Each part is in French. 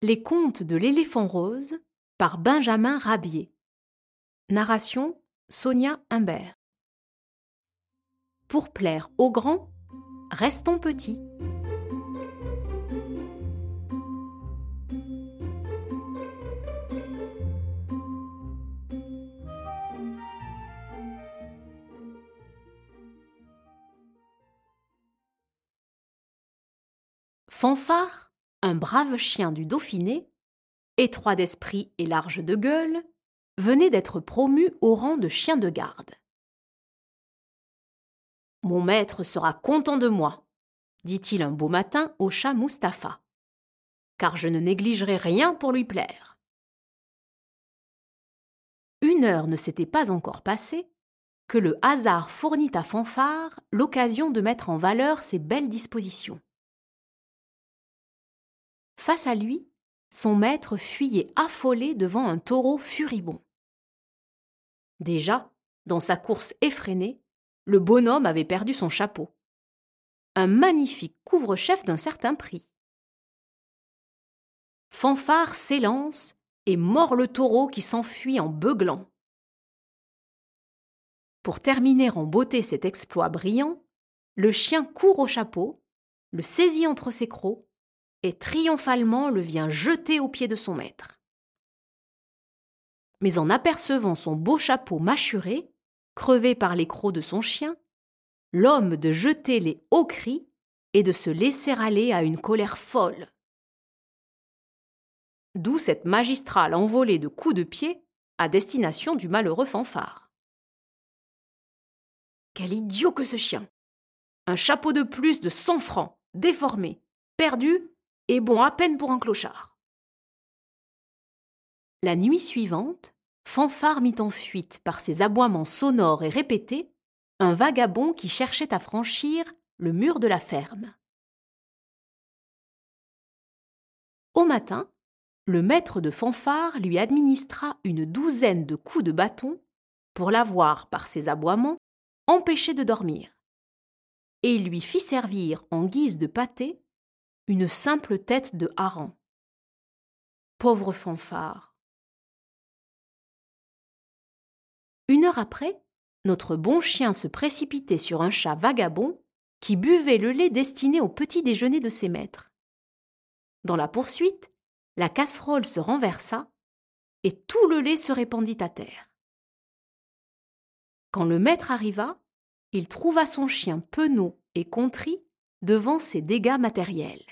Les contes de l'éléphant rose par Benjamin Rabier. Narration Sonia Humbert. Pour plaire aux grands, restons petits. Fanfare, un brave chien du Dauphiné, étroit d'esprit et large de gueule, venait d'être promu au rang de chien de garde. Mon maître sera content de moi, dit-il un beau matin au chat Mustapha, car je ne négligerai rien pour lui plaire. Une heure ne s'était pas encore passée que le hasard fournit à Fanfare l'occasion de mettre en valeur ses belles dispositions. Face à lui, son maître fuyait affolé devant un taureau furibond. Déjà, dans sa course effrénée, le bonhomme avait perdu son chapeau. Un magnifique couvre-chef d'un certain prix. Fanfare s'élance et mord le taureau qui s'enfuit en beuglant. Pour terminer en beauté cet exploit brillant, le chien court au chapeau, le saisit entre ses crocs et triomphalement le vient jeter aux pieds de son maître. Mais en apercevant son beau chapeau mâchuré, crevé par les crocs de son chien, l'homme de jeter les hauts cris et de se laisser aller à une colère folle. D'où cette magistrale envolée de coups de pied à destination du malheureux fanfare. Quel idiot que ce chien Un chapeau de plus de cent francs, déformé, perdu et bon à peine pour un clochard. La nuit suivante, Fanfare mit en fuite par ses aboiements sonores et répétés un vagabond qui cherchait à franchir le mur de la ferme. Au matin, le maître de Fanfare lui administra une douzaine de coups de bâton pour l'avoir, par ses aboiements, empêché de dormir, et il lui fit servir en guise de pâté une simple tête de hareng. Pauvre fanfare. Une heure après, notre bon chien se précipitait sur un chat vagabond qui buvait le lait destiné au petit déjeuner de ses maîtres. Dans la poursuite, la casserole se renversa et tout le lait se répandit à terre. Quand le maître arriva, il trouva son chien penaud et contrit devant ses dégâts matériels.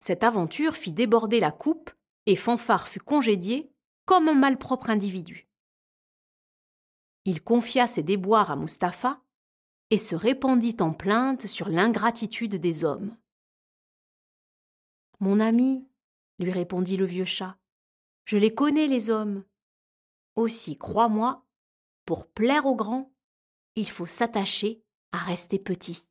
Cette aventure fit déborder la coupe et Fanfare fut congédié comme un malpropre individu. Il confia ses déboires à Mustapha et se répandit en plainte sur l'ingratitude des hommes. Mon ami, lui répondit le vieux chat, je les connais les hommes. Aussi, crois-moi, pour plaire aux grands, il faut s'attacher à rester petit.